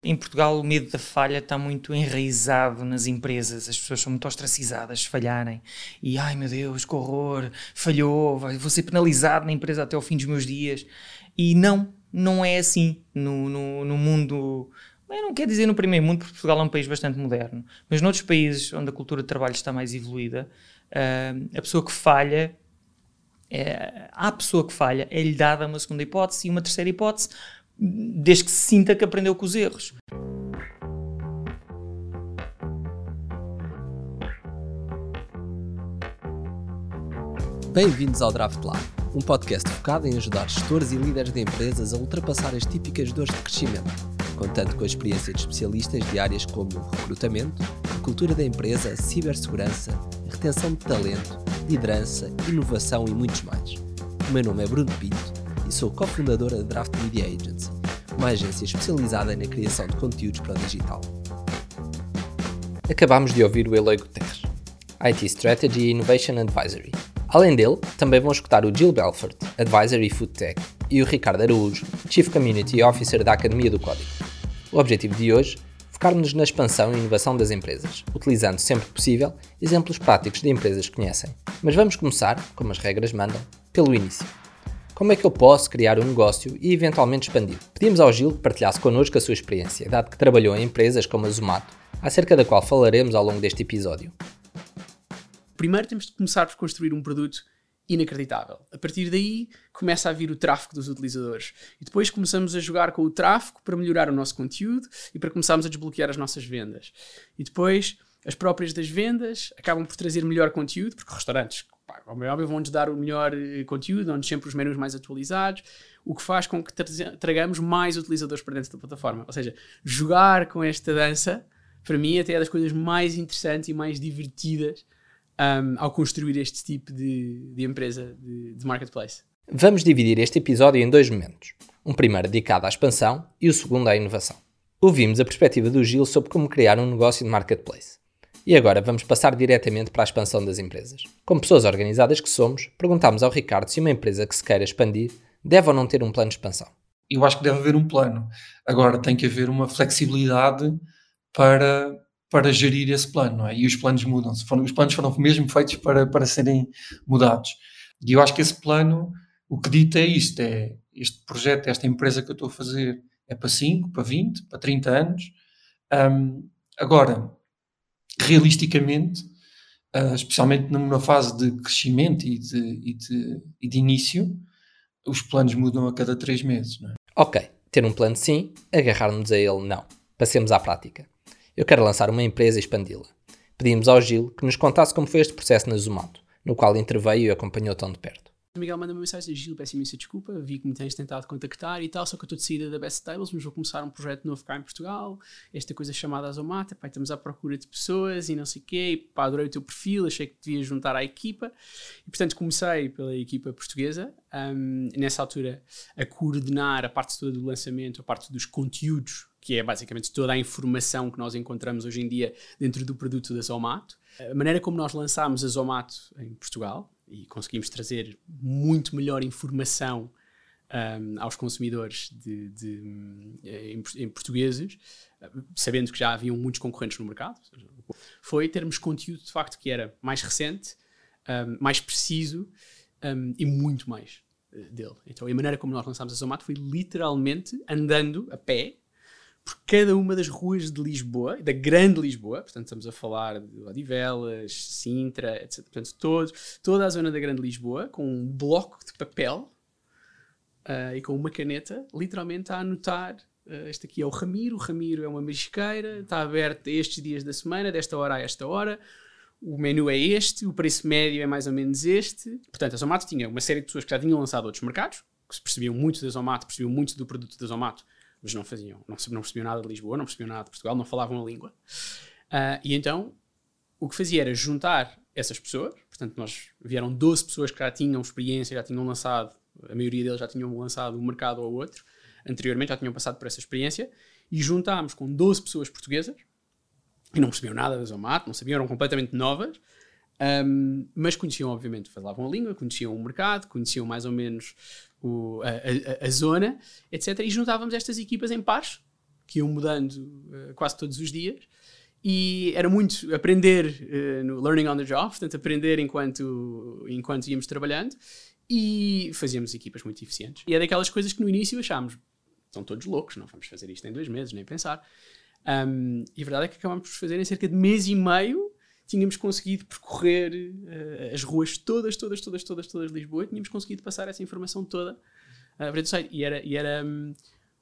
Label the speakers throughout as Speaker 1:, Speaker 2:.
Speaker 1: Em Portugal, o medo da falha está muito enraizado nas empresas. As pessoas são muito ostracizadas se falharem. E, ai meu Deus, que horror, falhou, vou ser penalizado na empresa até ao fim dos meus dias. E não, não é assim no, no, no mundo. Eu não quero dizer no primeiro mundo, porque Portugal é um país bastante moderno. Mas noutros países onde a cultura de trabalho está mais evoluída, uh, a pessoa que falha é, à pessoa que falha é-lhe dada uma segunda hipótese e uma terceira hipótese desde que se sinta que aprendeu com os erros.
Speaker 2: Bem-vindos ao Draft Lab, um podcast focado em ajudar gestores e líderes de empresas a ultrapassar as típicas dores de crescimento, contando com a experiência de especialistas de áreas como recrutamento, cultura da empresa, cibersegurança, retenção de talento, liderança, inovação e muitos mais. O meu nome é Bruno Pinto e sou cofundadora da Draft Media Agency, uma agência especializada na criação de conteúdos para o digital. Acabamos de ouvir o Eloy Guterres, IT Strategy e Innovation Advisory. Além dele, também vão escutar o Jill Belfort, Advisory Food Tech, e o Ricardo Araújo, Chief Community Officer da Academia do Código. O objetivo de hoje focar-nos na expansão e inovação das empresas, utilizando sempre que possível exemplos práticos de empresas que conhecem. Mas vamos começar, como as regras mandam, pelo início. Como é que eu posso criar um negócio e eventualmente expandir? Pedimos ao Gil que partilhasse connosco a sua experiência, dado que trabalhou em empresas como a Zomato, acerca da qual falaremos ao longo deste episódio.
Speaker 3: Primeiro temos de começar por construir um produto inacreditável. A partir daí começa a vir o tráfego dos utilizadores. E depois começamos a jogar com o tráfego para melhorar o nosso conteúdo e para começarmos a desbloquear as nossas vendas. E depois as próprias das vendas acabam por trazer melhor conteúdo, porque restaurantes pá, como é óbvio, vão-nos dar o melhor eh, conteúdo, dão-nos sempre os menus mais atualizados, o que faz com que tragamos mais utilizadores para dentro da plataforma. Ou seja, jogar com esta dança, para mim, até é das coisas mais interessantes e mais divertidas um, ao construir este tipo de, de empresa de, de marketplace.
Speaker 2: Vamos dividir este episódio em dois momentos. Um primeiro dedicado à expansão e o segundo à inovação. Ouvimos a perspectiva do Gil sobre como criar um negócio de marketplace. E agora vamos passar diretamente para a expansão das empresas. Como pessoas organizadas que somos, perguntámos ao Ricardo se uma empresa que se queira expandir deve ou não ter um plano de expansão.
Speaker 4: Eu acho que deve haver um plano. Agora tem que haver uma flexibilidade para, para gerir esse plano, não é? E os planos mudam. Os planos foram mesmo feitos para, para serem mudados. E eu acho que esse plano, o que dita é isto: é este projeto, esta empresa que eu estou a fazer é para 5, para 20, para 30 anos. Um, agora, realisticamente, uh, especialmente numa fase de crescimento e de, e, de, e de, início, os planos mudam a cada três meses. É?
Speaker 2: Ok, ter um plano sim, agarrar-nos a ele não. Passemos à prática. Eu quero lançar uma empresa e expandi-la. Pedimos ao Gil que nos contasse como foi este processo na Zumato, no qual interveio e acompanhou tão de perto.
Speaker 3: O Miguel manda uma mensagem, Gil, peço imensa desculpa, vi que me tens tentado contactar e tal, só que eu estou de saída da Best Tables, mas vou começar um projeto novo cá em Portugal, esta coisa chamada Azomata, pá, estamos à procura de pessoas e não sei o quê, e, pá, adorei o teu perfil, achei que devias juntar à equipa, e portanto comecei pela equipa portuguesa, um, nessa altura a coordenar a parte toda do lançamento, a parte dos conteúdos, que é basicamente toda a informação que nós encontramos hoje em dia dentro do produto da Zomato. A maneira como nós lançámos a Zomato em Portugal, e conseguimos trazer muito melhor informação um, aos consumidores de, de, em, em, portugueses, sabendo que já haviam muitos concorrentes no mercado, foi termos conteúdo de facto que era mais recente, um, mais preciso um, e muito mais uh, dele. Então a maneira como nós lançámos a Zomato foi literalmente andando a pé por cada uma das ruas de Lisboa, da grande Lisboa, portanto estamos a falar de Odivelas, Sintra, etc. Portanto, todo, toda a zona da grande Lisboa, com um bloco de papel uh, e com uma caneta, literalmente a anotar. Uh, este aqui é o Ramiro, o Ramiro é uma marisqueira, está aberto estes dias da semana, desta hora a esta hora. O menu é este, o preço médio é mais ou menos este. Portanto, a Zomato tinha uma série de pessoas que já tinham lançado outros mercados, que se percebiam muito da Zomato, percebiam muito do produto da Zomato, mas não faziam, não, não percebiam nada de Lisboa, não percebiam nada de Portugal, não falavam a língua. Uh, e então o que fazia era juntar essas pessoas, portanto, nós vieram 12 pessoas que já tinham experiência, já tinham lançado, a maioria deles já tinham lançado um mercado ou outro, anteriormente já tinham passado por essa experiência, e juntámos com 12 pessoas portuguesas, que não percebiam nada da Zomato, não sabiam, eram completamente novas, um, mas conheciam, obviamente, falavam a língua, conheciam o mercado, conheciam mais ou menos o, a, a, a, zona, etc. E juntávamos estas equipas em pares que iam mudando uh, quase todos os dias. E era muito aprender uh, no learning on the job, portanto, aprender enquanto, enquanto íamos trabalhando. E fazíamos equipas muito eficientes. E é daquelas coisas que no início achámos, estão todos loucos, não vamos fazer isto em dois meses, nem pensar. Um, e a verdade é que acabámos por fazer em cerca de mês e meio, tínhamos conseguido percorrer uh, as ruas todas, todas, todas, todas, todas de Lisboa, tínhamos conseguido passar essa informação toda uh, para o site. E era, e era um,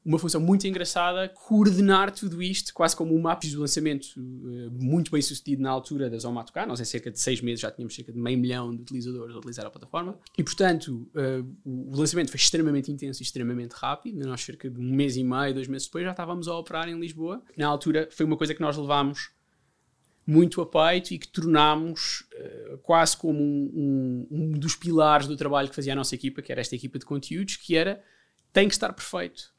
Speaker 3: uma função muito engraçada coordenar tudo isto, quase como um mapa de lançamento uh, muito bem sucedido na altura da Zomato. Nós, em cerca de seis meses, já tínhamos cerca de meio milhão de utilizadores a utilizar a plataforma. E, portanto, o lançamento foi extremamente intenso e extremamente rápido. Nós, cerca de um mês e meio, dois meses depois, já estávamos a operar em Lisboa. Na altura, foi uma coisa que nós levámos muito a peito e que tornámos uh, quase como um, um, um dos pilares do trabalho que fazia a nossa equipa, que era esta equipa de conteúdos, que era tem que estar perfeito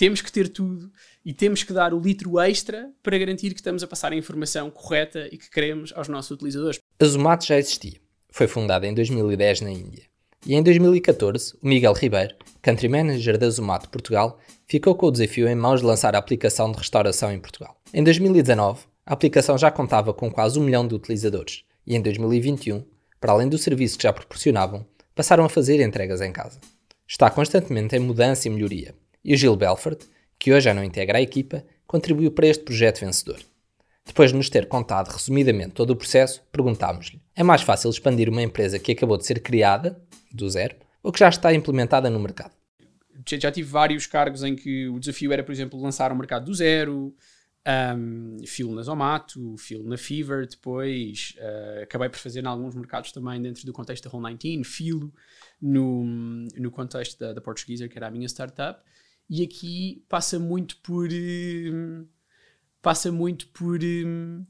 Speaker 3: temos que ter tudo e temos que dar o litro extra para garantir que estamos a passar a informação correta e que queremos aos nossos utilizadores.
Speaker 2: A Zomato já existia. Foi fundada em 2010 na Índia. E em 2014, o Miguel Ribeiro, Country Manager da Zomato Portugal, ficou com o desafio em mãos de lançar a aplicação de restauração em Portugal. Em 2019, a aplicação já contava com quase um milhão de utilizadores e em 2021, para além do serviço que já proporcionavam, passaram a fazer entregas em casa. Está constantemente em mudança e melhoria e o Gil Belfort, que hoje já não integra a equipa, contribuiu para este projeto vencedor. Depois de nos ter contado resumidamente todo o processo, perguntámos-lhe: é mais fácil expandir uma empresa que acabou de ser criada, do zero, ou que já está implementada no mercado?
Speaker 3: Já tive vários cargos em que o desafio era, por exemplo, lançar um mercado do zero, um, filo na Zomato, filo na Fever, depois uh, acabei por fazer em alguns mercados também dentro do contexto da Home 19, filo no, no contexto da, da Portuguesa, que era a minha startup e aqui passa muito por hum, passa muito por hum,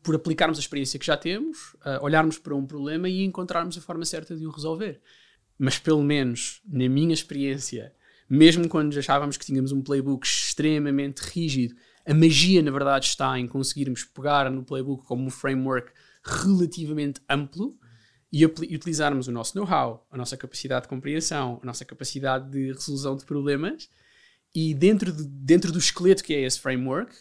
Speaker 3: por aplicarmos a experiência que já temos, uh, olharmos para um problema e encontrarmos a forma certa de o resolver. Mas pelo menos na minha experiência, mesmo quando achávamos que tínhamos um playbook extremamente rígido, a magia na verdade está em conseguirmos pegar no playbook como um framework relativamente amplo e, utilizarmos o nosso know-how, a nossa capacidade de compreensão, a nossa capacidade de resolução de problemas e dentro, de, dentro do esqueleto que é esse framework,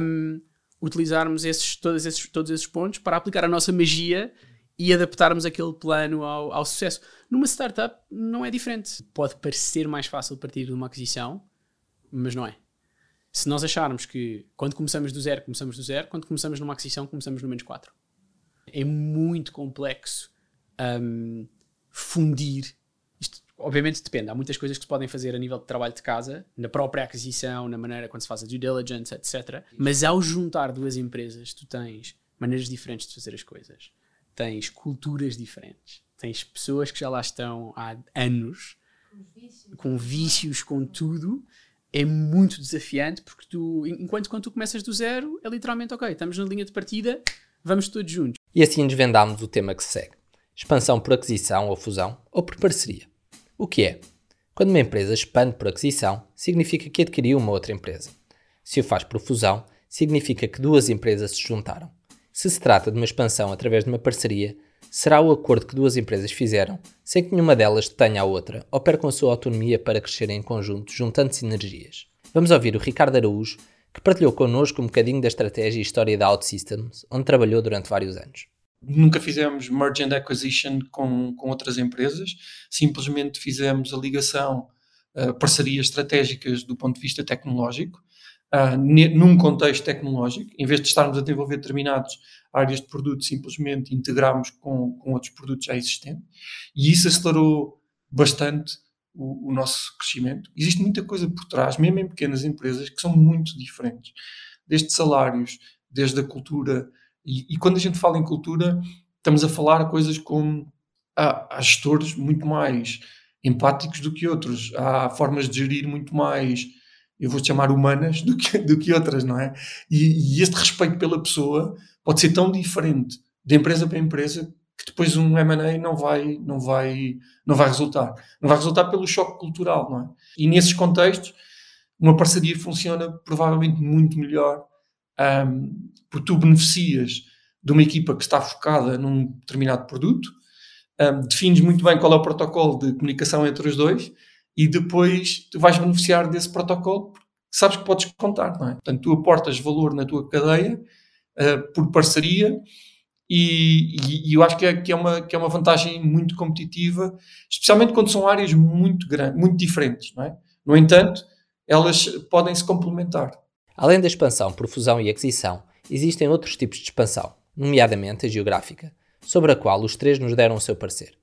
Speaker 3: um, utilizarmos esses, todos, esses, todos esses pontos para aplicar a nossa magia e adaptarmos aquele plano ao, ao sucesso. Numa startup não é diferente. Pode parecer mais fácil partir de uma aquisição, mas não é. Se nós acharmos que quando começamos do zero, começamos do zero, quando começamos numa aquisição, começamos no menos 4. É muito complexo um, fundir. Isto, obviamente, depende. Há muitas coisas que se podem fazer a nível de trabalho de casa, na própria aquisição, na maneira quando se faz a due diligence, etc. Mas ao juntar duas empresas, tu tens maneiras diferentes de fazer as coisas, tens culturas diferentes, tens pessoas que já lá estão há anos, com vícios, com tudo. É muito desafiante porque tu, enquanto quando tu começas do zero, é literalmente ok, estamos na linha de partida, vamos todos juntos.
Speaker 2: E assim desvendámos o tema que se segue expansão por aquisição ou fusão, ou por parceria. O que é? Quando uma empresa expande por aquisição, significa que adquiriu uma outra empresa. Se o faz por fusão, significa que duas empresas se juntaram. Se se trata de uma expansão através de uma parceria, será o acordo que duas empresas fizeram, sem que nenhuma delas detenha a outra ou percam a sua autonomia para crescerem em conjunto, juntando sinergias. Vamos ouvir o Ricardo Araújo, que partilhou connosco um bocadinho da estratégia e história da OutSystems, onde trabalhou durante vários anos
Speaker 4: nunca fizemos merge and acquisition com, com outras empresas, simplesmente fizemos a ligação, uh, parcerias estratégicas do ponto de vista tecnológico, uh, num contexto tecnológico, em vez de estarmos a desenvolver determinadas áreas de produto, simplesmente integramos com, com outros produtos já existentes, e isso acelerou bastante o, o nosso crescimento. Existe muita coisa por trás, mesmo em pequenas empresas, que são muito diferentes, desde salários, desde a cultura, e, e, quando a gente fala em cultura, estamos a falar coisas como há, há, gestores muito mais empáticos do que outros, há formas de gerir muito mais, eu vou chamar humanas, do que, do que outras, não é? E, e este respeito pela pessoa pode ser tão diferente de empresa para empresa que depois um M&A não vai, não vai, não vai resultar. Não vai resultar pelo choque cultural, não é? E nesses contextos, uma parceria funciona provavelmente muito melhor um, porque tu beneficias de uma equipa que está focada num determinado produto, um, defines muito bem qual é o protocolo de comunicação entre os dois e depois tu vais beneficiar desse protocolo sabes que podes contar, não é? Portanto, tu aportas valor na tua cadeia uh, por parceria e, e, e, eu acho que é, que, é uma, que é uma vantagem muito competitiva, especialmente quando são áreas muito, grandes, muito diferentes, não é? No entanto, elas podem se complementar.
Speaker 2: Além da expansão por fusão e aquisição, existem outros tipos de expansão, nomeadamente a geográfica, sobre a qual os três nos deram o seu parecer.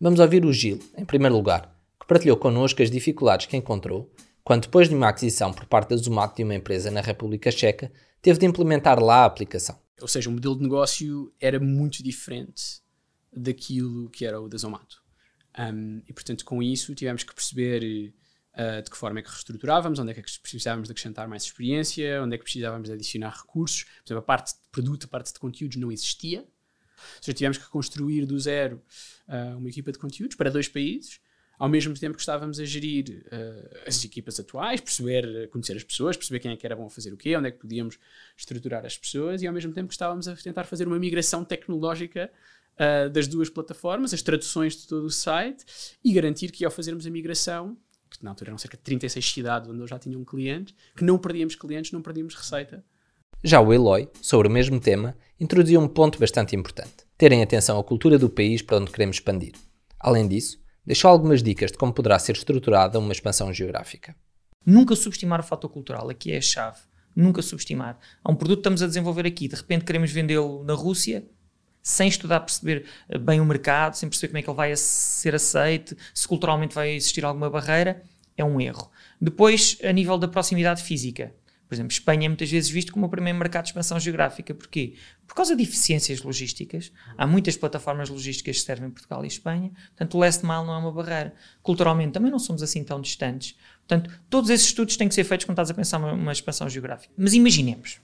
Speaker 2: Vamos ouvir o Gil, em primeiro lugar, que partilhou connosco as dificuldades que encontrou quando, depois de uma aquisição por parte da Zomato de uma empresa na República Checa, teve de implementar lá a aplicação.
Speaker 3: Ou seja, o modelo de negócio era muito diferente daquilo que era o da Zomato. Um, e, portanto, com isso tivemos que perceber uh, de que forma é que reestruturávamos, onde é que precisávamos de acrescentar mais experiência, onde é que precisávamos de adicionar recursos. Por exemplo, a parte de produto, a parte de conteúdos não existia. Ou seja, tivemos que construir do zero uh, uma equipa de conteúdos para dois países, ao mesmo tempo que estávamos a gerir uh, as equipas atuais, perceber, conhecer as pessoas, perceber quem é que era bom fazer o quê, onde é que podíamos estruturar as pessoas, e ao mesmo tempo que estávamos a tentar fazer uma migração tecnológica uh, das duas plataformas, as traduções de todo o site, e garantir que ao fazermos a migração, que na altura eram cerca de 36 cidades onde eu já tinha um cliente, que não perdíamos clientes, não perdíamos receita.
Speaker 2: Já o Eloy, sobre o mesmo tema, introduziu um ponto bastante importante: terem atenção à cultura do país para onde queremos expandir. Além disso, deixou algumas dicas de como poderá ser estruturada uma expansão geográfica.
Speaker 1: Nunca subestimar o fator cultural, aqui é a chave. Nunca subestimar. Há um produto que estamos a desenvolver aqui, de repente queremos vendê-lo na Rússia, sem estudar, perceber eh, bem o mercado, sem perceber como é que ele vai ser aceite, se culturalmente vai existir alguma barreira, é um erro. Depois, a nível da proximidade física, por exemplo, Espanha é muitas vezes visto como o primeiro mercado de expansão geográfica. Porquê? Por causa de eficiências logísticas. Há muitas plataformas logísticas que servem Portugal e Espanha. Portanto, o last mile não é uma barreira. Culturalmente também não somos assim tão distantes. Portanto, todos esses estudos têm que ser feitos quando estás a pensar numa, uma expansão geográfica. Mas imaginemos,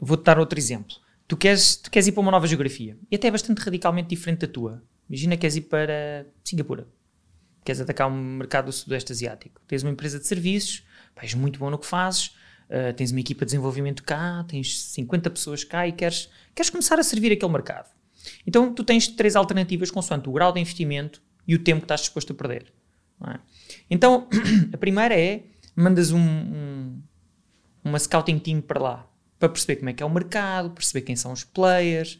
Speaker 1: vou-te dar outro exemplo. Tu queres, tu queres ir para uma nova geografia e até é bastante radicalmente diferente da tua. Imagina que queres ir para Singapura. Queres atacar um mercado do Sudeste Asiático. Tens uma empresa de serviços, és muito bom no que fazes, uh, tens uma equipa de desenvolvimento cá, tens 50 pessoas cá e queres, queres começar a servir aquele mercado. Então tu tens três alternativas consoante o grau de investimento e o tempo que estás disposto a perder. É? Então a primeira é mandas um, um, uma scouting team para lá para perceber como é que é o mercado, perceber quem são os players,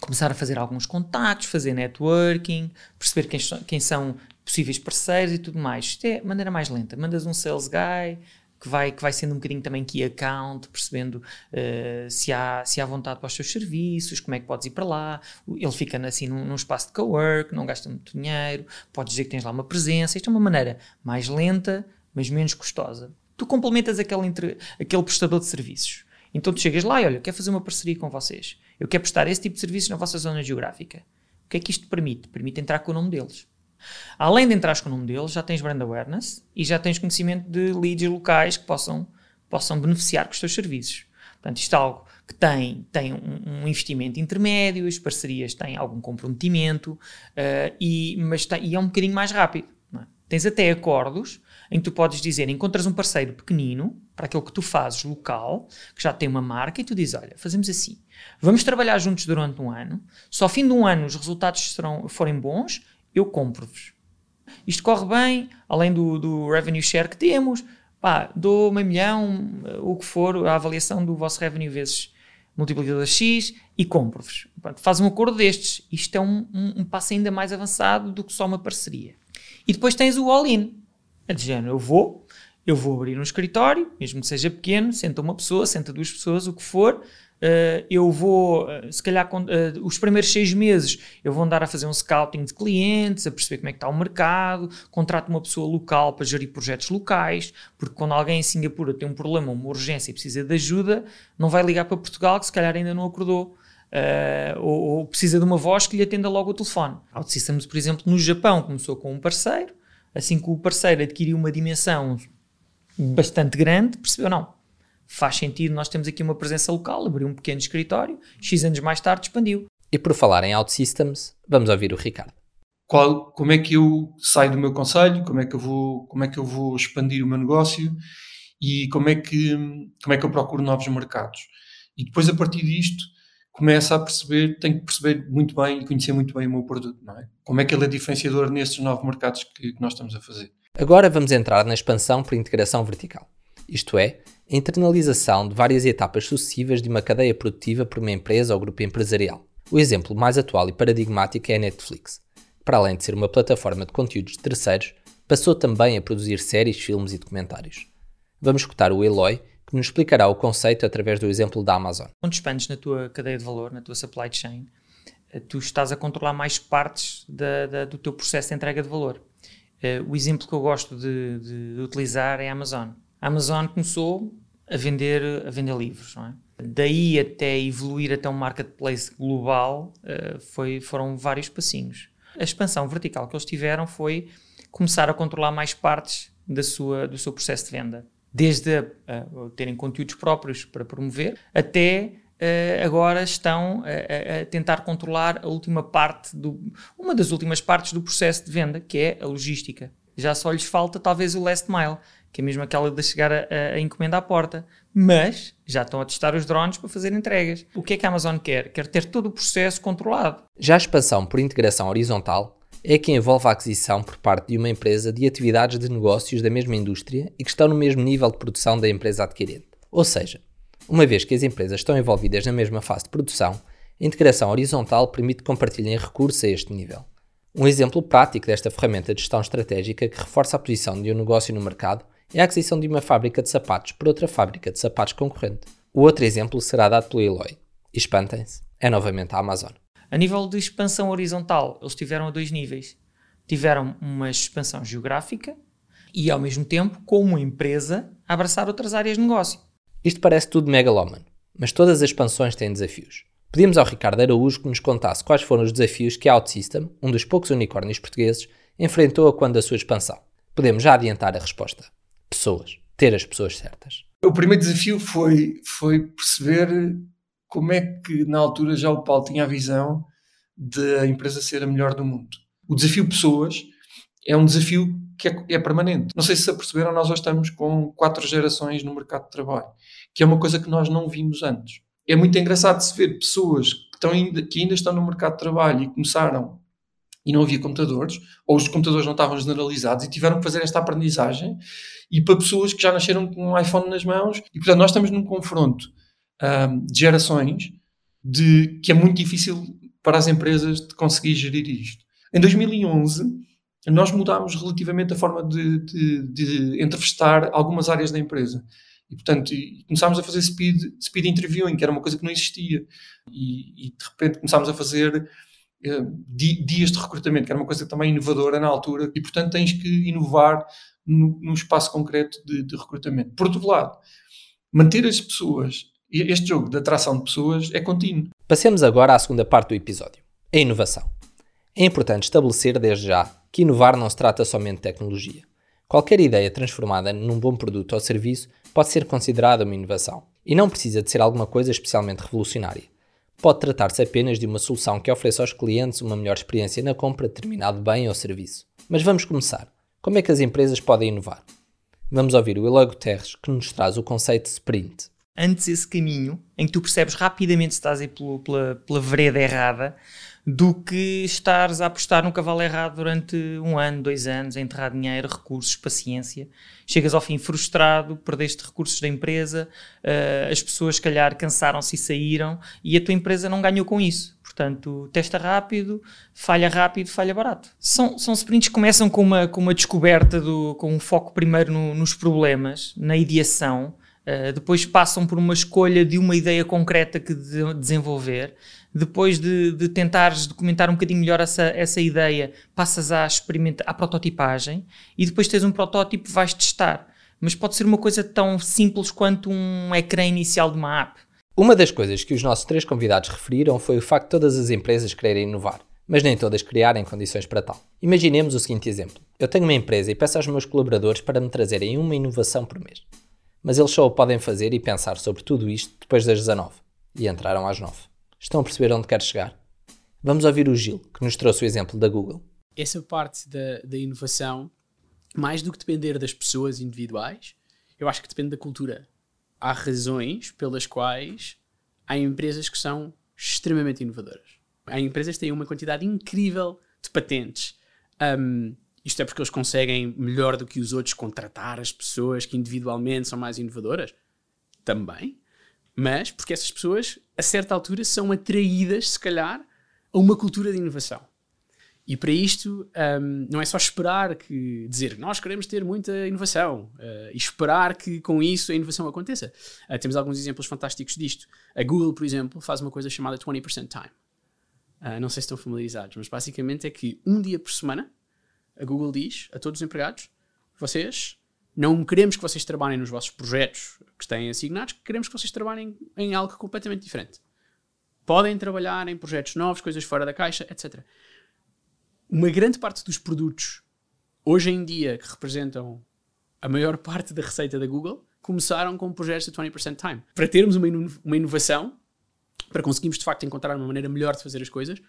Speaker 1: começar a fazer alguns contactos, fazer networking, perceber quem, quem são possíveis parceiros e tudo mais. Isto é maneira mais lenta. Mandas um sales guy que vai, que vai sendo um bocadinho também key account, percebendo uh, se, há, se há vontade para os seus serviços, como é que podes ir para lá. Ele fica assim num, num espaço de co-work, não gasta muito dinheiro, podes dizer que tens lá uma presença. Isto é uma maneira mais lenta, mas menos custosa. Tu complementas aquele, entre, aquele prestador de serviços. Então tu chegas lá e olha, quero fazer uma parceria com vocês. Eu quero prestar esse tipo de serviços na vossa zona geográfica. O que é que isto permite? Permite entrar com o nome deles. Além de entrar com o nome deles, já tens brand awareness e já tens conhecimento de leads locais que possam, possam beneficiar com os teus serviços. Portanto, isto é algo que tem, tem um, investimento intermédio, as parcerias têm algum comprometimento, uh, e, mas tem, e é um bocadinho mais rápido. É? Tens até acordos em que tu podes dizer, encontras um parceiro pequenino para aquilo que tu fazes local, que já tem uma marca, e tu dizes, olha, fazemos assim, vamos trabalhar juntos durante um ano, só ao fim de um ano os resultados serão, forem bons, eu compro-vos. Isto corre bem, além do, do revenue share que temos, pá, dou meio milhão, o que for, a avaliação do vosso revenue vezes multiplicador X e compro-vos. Faz um acordo destes. Isto é um, um, um, passo ainda mais avançado do que só uma parceria. E depois tens o all-in. É de eu vou, eu vou abrir um escritório, mesmo que seja pequeno, senta uma pessoa, senta duas pessoas, o que for, Uh, eu vou, uh, se calhar, uh, os primeiros seis meses, eu vou andar a fazer um scouting de clientes, a perceber como é que está o mercado, contrato uma pessoa local para gerir projetos locais, porque quando alguém em Singapura tem um problema, uma urgência e precisa de ajuda, não vai ligar para Portugal, que se calhar ainda não acordou. Ou, ou, precisa de uma voz que lhe atenda logo o telefone. OutSystems, por exemplo, no Japão, começou com um parceiro, assim que o parceiro adquiriu uma dimensão bastante grande, percebeu, não, faz sentido, nós temos aqui uma presença local, abriu um pequeno escritório, X anos mais tarde expandiu.
Speaker 2: E por falar em OutSystems, vamos ouvir o Ricardo.
Speaker 4: Qual, como é que eu saio do meu conselho, como é que eu vou, como é que eu vou expandir o meu negócio e como é que, como é que eu procuro novos mercados. E depois, a partir disto, começa a perceber, tenho que perceber muito bem e conhecer muito bem o meu produto, não é? Como é que ele é diferenciador nestes novos mercados que, que nós estamos a fazer.
Speaker 2: Agora vamos entrar na expansão por integração vertical. isto é, a internalização de várias etapas sucessivas de uma cadeia produtiva por uma empresa ou grupo empresarial. O exemplo mais atual e paradigmático é a Netflix. Para além de ser uma plataforma de conteúdos de terceiros, passou também a produzir séries, filmes e documentários. Vamos escutar o Eloy, que nos explicará o conceito através do exemplo da Amazon.
Speaker 1: Quando expandes na tua cadeia de valor, na tua supply chain, eh, tu estás a controlar mais partes da, da, do teu processo de entrega de valor. Uh, o exemplo que eu gosto de, de, utilizar é a Amazon. A Amazon começou a vender, a vender livros, não é? Daí até evoluir até um marketplace global uh, foi, foram vários passinhos. A expansão vertical que eles tiveram foi começar a controlar mais partes da sua, do seu processo de venda. Desde terem conteúdos próprios para promover, até agora estão a, a, tentar controlar a última parte, do, uma das últimas partes do processo de venda, que é a logística. Já só lhes falta talvez o last mile, que é mesmo aquela de chegar a, a, encomenda à porta. Mas já estão a testar os drones para fazer entregas. O que é que a Amazon quer? Quer ter todo o processo controlado.
Speaker 2: Já a expansão por integração horizontal é que envolve a aquisição por parte de uma empresa de atividades de negócios da mesma indústria e que estão no mesmo nível de produção da empresa adquirente. Ou seja, uma vez que as empresas estão envolvidas na mesma fase de produção, a integração horizontal permite que compartilhem recursos a este nível. Um exemplo prático desta ferramenta de gestão estratégica que reforça a posição de um negócio no mercado é a aquisição de uma fábrica de sapatos por outra fábrica de sapatos concorrente. O outro exemplo será dado pelo Eloy. Espantem-se, é novamente a Amazon.
Speaker 1: A nível de expansão horizontal, eles tiveram a dois níveis. Tiveram uma expansão geográfica e, ao mesmo tempo, como empresa, abraçar outras áreas de negócio.
Speaker 2: Isto parece tudo megalómano, mas todas as expansões têm desafios. Pedimos ao Ricardo Araújo que nos contasse quais foram os desafios que a OutSystem, um dos poucos unicórnios portugueses, enfrentou a quando da sua expansão. Podemos já adiantar a resposta pessoas, ter as pessoas certas.
Speaker 4: O primeiro desafio foi, foi perceber como é que na altura já o Paulo tinha a visão de a empresa ser a melhor do mundo. O desafio pessoas é um desafio que é, é permanente. Não sei se aperceberam, nós hoje estamos com quatro gerações no mercado de trabalho, que é uma coisa que nós não vimos antes. É muito engraçado se ver pessoas que, estão ainda, que ainda estão no mercado de trabalho e começaram e não havia computadores, ou os computadores não estavam generalizados e tiveram que fazer esta aprendizagem e para pessoas que já nasceram com um iPhone nas mãos. E, portanto, nós estamos num confronto de gerações de, que é muito difícil para as empresas de conseguir gerir isto. Em 2011, nós mudámos relativamente a forma de, de, de entrevistar algumas áreas da empresa. E, portanto, começámos a fazer speed, speed interviewing, que era uma coisa que não existia. E, e de repente começámos a fazer uh, dias de recrutamento, que era uma coisa também inovadora na altura. E, portanto, tens que inovar no, no espaço concreto de, de, recrutamento. Por outro lado, manter as pessoas, este jogo de atração de pessoas é contínuo.
Speaker 2: Passemos agora à segunda parte do episódio, a inovação. É importante estabelecer desde já que inovar não se trata somente de tecnologia. Qualquer ideia transformada num bom produto ou serviço pode ser considerada uma inovação, e não precisa de ser alguma coisa especialmente revolucionária. Pode tratar-se apenas de uma solução que ofereça aos clientes uma melhor experiência na compra de determinado bem ou serviço. Mas vamos começar. Como é que as empresas podem inovar? Vamos ouvir o Eloy Guterres que nos traz o conceito de sprint.
Speaker 1: Antes esse caminho, em que tu percebes rapidamente se estás a ir pela, pela vereda errada, do que estares a apostar no cavalo errado durante um ano, dois anos, a enterrar dinheiro, recursos, paciência. Chegas ao fim frustrado, perdeste recursos da empresa, uh, as pessoas, se calhar, cansaram-se e saíram e a tua empresa não ganhou com isso. Portanto, testa rápido, falha rápido, falha barato. São, são sprints que começam com uma, com uma descoberta, do, com um foco primeiro no, nos problemas, na ideação, uh, depois passam por uma escolha de uma ideia concreta que de, desenvolver depois de, de tentares documentar um bocadinho melhor essa, essa ideia, passas à, experimenta, à prototipagem e depois tens um protótipo vais testar. Mas pode ser uma coisa tão simples quanto um ecrã inicial de uma app.
Speaker 2: Uma das coisas que os nossos três convidados referiram foi o facto de todas as empresas quererem inovar, mas nem todas criarem condições para tal. Imaginemos o seguinte exemplo: eu tenho uma empresa e peço aos meus colaboradores para me trazerem uma inovação por mês. Mas eles só o podem fazer e pensar sobre tudo isto depois das 19. E entraram às 9. Estão a perceber onde quero chegar? Vamos ouvir o Gil, que nos trouxe o exemplo da Google.
Speaker 3: Essa parte da, da inovação, mais do que depender das pessoas individuais, eu acho que depende da cultura. Há razões pelas quais há empresas que são extremamente inovadoras. Há empresas que têm uma quantidade incrível de patentes. Um, Isto é porque eles conseguem, melhor do que os outros, contratar as pessoas que individualmente são mais inovadoras? Também. Mas porque essas pessoas, a certa altura, são atraídas, se calhar, a uma cultura de inovação. E para isto, um, não é só esperar que dizer nós queremos ter muita inovação uh, e esperar que com isso a inovação aconteça. Uh, temos alguns exemplos fantásticos disto. A Google, por exemplo, faz uma coisa chamada 20% Time. Uh, não sei se estão familiarizados, mas basicamente é que um dia por semana a Google diz a todos os empregados: vocês não queremos que vocês trabalhem nos vossos projetos que têm assignados, queremos que vocês trabalhem em algo completamente diferente. Podem trabalhar em projetos novos, coisas fora da caixa, etc uma grande parte dos produtos hoje em dia que representam a maior parte da receita da Google começaram com projetos de 20% time. Para termos uma, ino uma inovação, para conseguirmos de facto encontrar uma maneira melhor de fazer as coisas,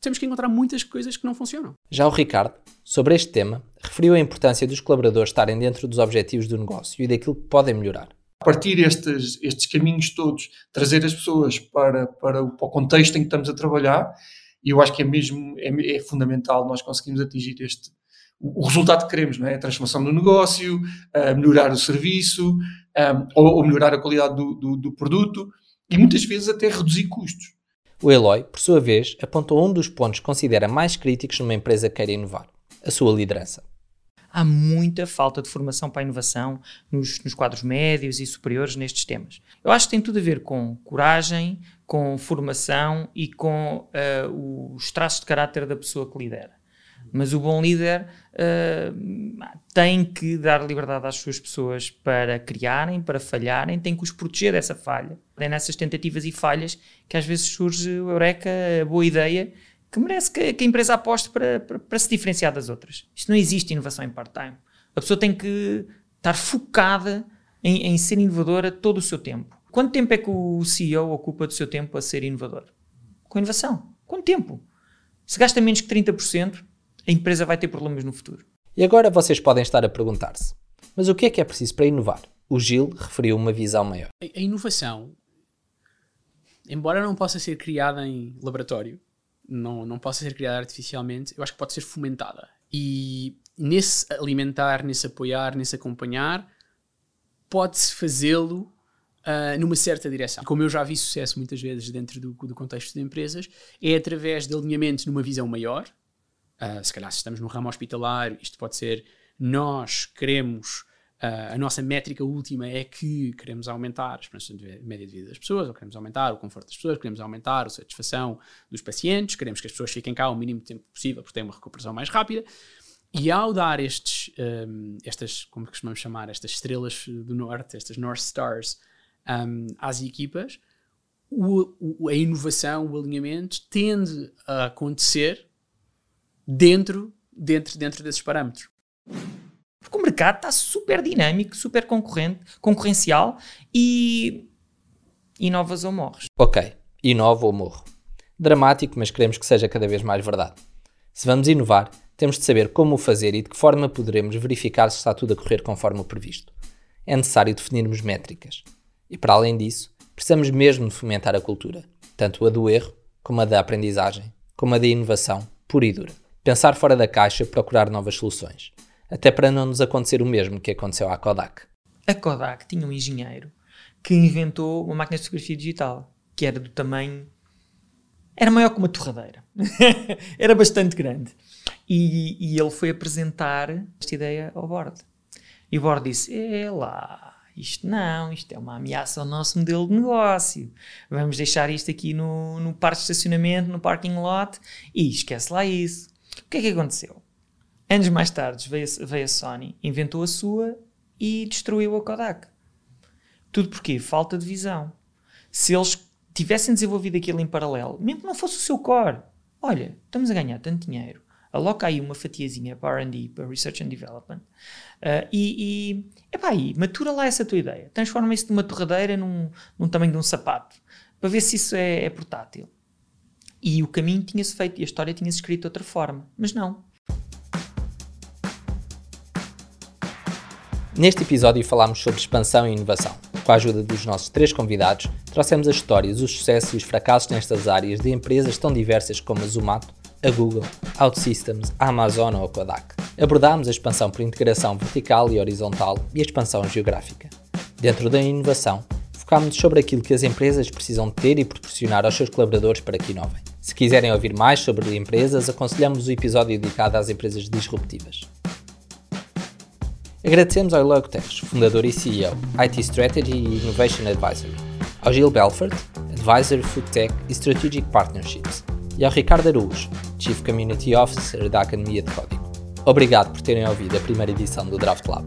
Speaker 3: temos que encontrar muitas coisas que não funcionam.
Speaker 2: Já o Ricardo, sobre este tema, referiu a importância dos colaboradores estarem dentro dos objetivos do negócio e daquilo que podem melhorar.
Speaker 4: A partir estes, estes caminhos todos, trazer as pessoas para, para, o, para o contexto em que estamos a trabalhar e eu acho que é mesmo, é, é fundamental nós conseguirmos atingir este, o, o, resultado que queremos, não é? A transformação do negócio, melhorar o serviço, um, ou, ou, melhorar a qualidade do, do, do produto e muitas vezes até reduzir custos.
Speaker 2: O Eloy, por sua vez, apontou um dos pontos que considera mais críticos numa empresa que queira inovar: a sua liderança.
Speaker 1: Há muita falta de formação para a inovação nos, nos, quadros médios e superiores nestes temas. Eu acho que tem tudo a ver com coragem, com formação e com uh, os traços de caráter da pessoa que lidera. Mas o bom líder uh, tem que dar liberdade às suas pessoas para criarem, para falharem, tem que os proteger dessa falha. É nessas tentativas e falhas que às vezes surge, eureka, a boa ideia que merece que, que a empresa aposte para, para, para, se diferenciar das outras. Isto não existe inovação em part-time. A pessoa tem que estar focada em, em ser inovadora todo o seu tempo. Quanto tempo é que o CEO ocupa do seu tempo a ser inovador? Com inovação. Quanto tempo? Se gasta menos que 30%, a empresa vai ter problemas no futuro.
Speaker 2: E agora vocês podem estar a perguntar-se: mas o que é que é preciso para inovar? O Gil referiu uma visão maior.
Speaker 3: A inovação, embora não possa ser criada em laboratório, não, não possa ser criada artificialmente, eu acho que pode ser fomentada. E nesse alimentar, nesse apoiar, nesse acompanhar, pode-se fazê-lo uh, numa certa direção. Como eu já vi sucesso muitas vezes dentro do, do contexto de empresas, é através de alinhamentos numa visão maior. Uh, se calhar, se estamos no ramo hospitalar, isto pode ser nós queremos. Uh, a nossa métrica última é que queremos aumentar a esperança de média de vida das pessoas, ou queremos aumentar o conforto das pessoas, queremos aumentar a satisfação dos pacientes, queremos que as pessoas fiquem cá o mínimo tempo possível porque têm uma recuperação mais rápida. E ao dar estes, um, estas, como costumamos chamar, estas estrelas do norte, estas North Stars, um, às equipas, o, o, a inovação, o alinhamento tende a acontecer dentro, dentro, dentro desses parâmetros.
Speaker 1: Porque o mercado está super dinâmico, super concorrente, concorrencial e inovas ou morres.
Speaker 2: Ok, inova ou morro. Dramático, mas queremos que seja cada vez mais verdade. Se vamos inovar, temos de saber como o fazer e de que forma poderemos verificar se está tudo a correr conforme o previsto. É necessário definirmos métricas. E para além disso, precisamos mesmo de fomentar a cultura, tanto a do erro, como a da aprendizagem, como a da inovação, pura e dura. Pensar fora da caixa, procurar novas soluções. Até para não nos acontecer o mesmo que aconteceu à Kodak.
Speaker 1: A Kodak tinha um engenheiro que inventou uma máquina de fotografia digital, que era do tamanho. Era maior que uma torradeira. era bastante grande. E, e, ele foi apresentar esta ideia ao board. E o board disse: É lá, isto não, isto é uma ameaça ao nosso modelo de negócio. Vamos deixar isto aqui no, no parque de estacionamento, no parking lot e esquece lá isso. O que é que aconteceu? Anos mais tarde veio, veio a Sony, inventou a sua e destruiu a Kodak. Tudo porquê? Falta de visão. Se eles tivessem desenvolvido aquilo em paralelo, mesmo que não fosse o seu core, olha, estamos a ganhar tanto dinheiro, aloca aí uma fatiazinha para R&D, para Research and Development, uh, e, e, epá, aí, matura lá essa tua ideia. Transforma isso de uma torradeira num, num tamanho de um sapato, para ver se isso é, é portátil. E o caminho tinha-se feito, e a história tinha-se escrito de outra forma, mas não.
Speaker 2: Neste episódio falámos sobre expansão e inovação. Com a ajuda dos nossos três convidados, trouxemos as histórias, os sucessos e os fracassos nestas áreas de empresas tão diversas como a Zumato, a Google, OutSystems, a Amazon ou a Kodak. Abordámos a expansão por integração vertical e horizontal e a expansão geográfica. Dentro da inovação, focámos-nos sobre aquilo que as empresas precisam ter e proporcionar aos seus colaboradores para que inovem. Se quiserem ouvir mais sobre empresas, aconselhamos o episódio dedicado às empresas disruptivas. Agradecemos ao Guterres, fundador e CEO, IT Strategy e Innovation Advisory, ao Gil Belfort, Advisor Food Tech e Strategic Partnerships, e ao Ricardo Araújo, Chief Community Officer da Academia de Código. Obrigado por terem ouvido a primeira edição do Draft Lab.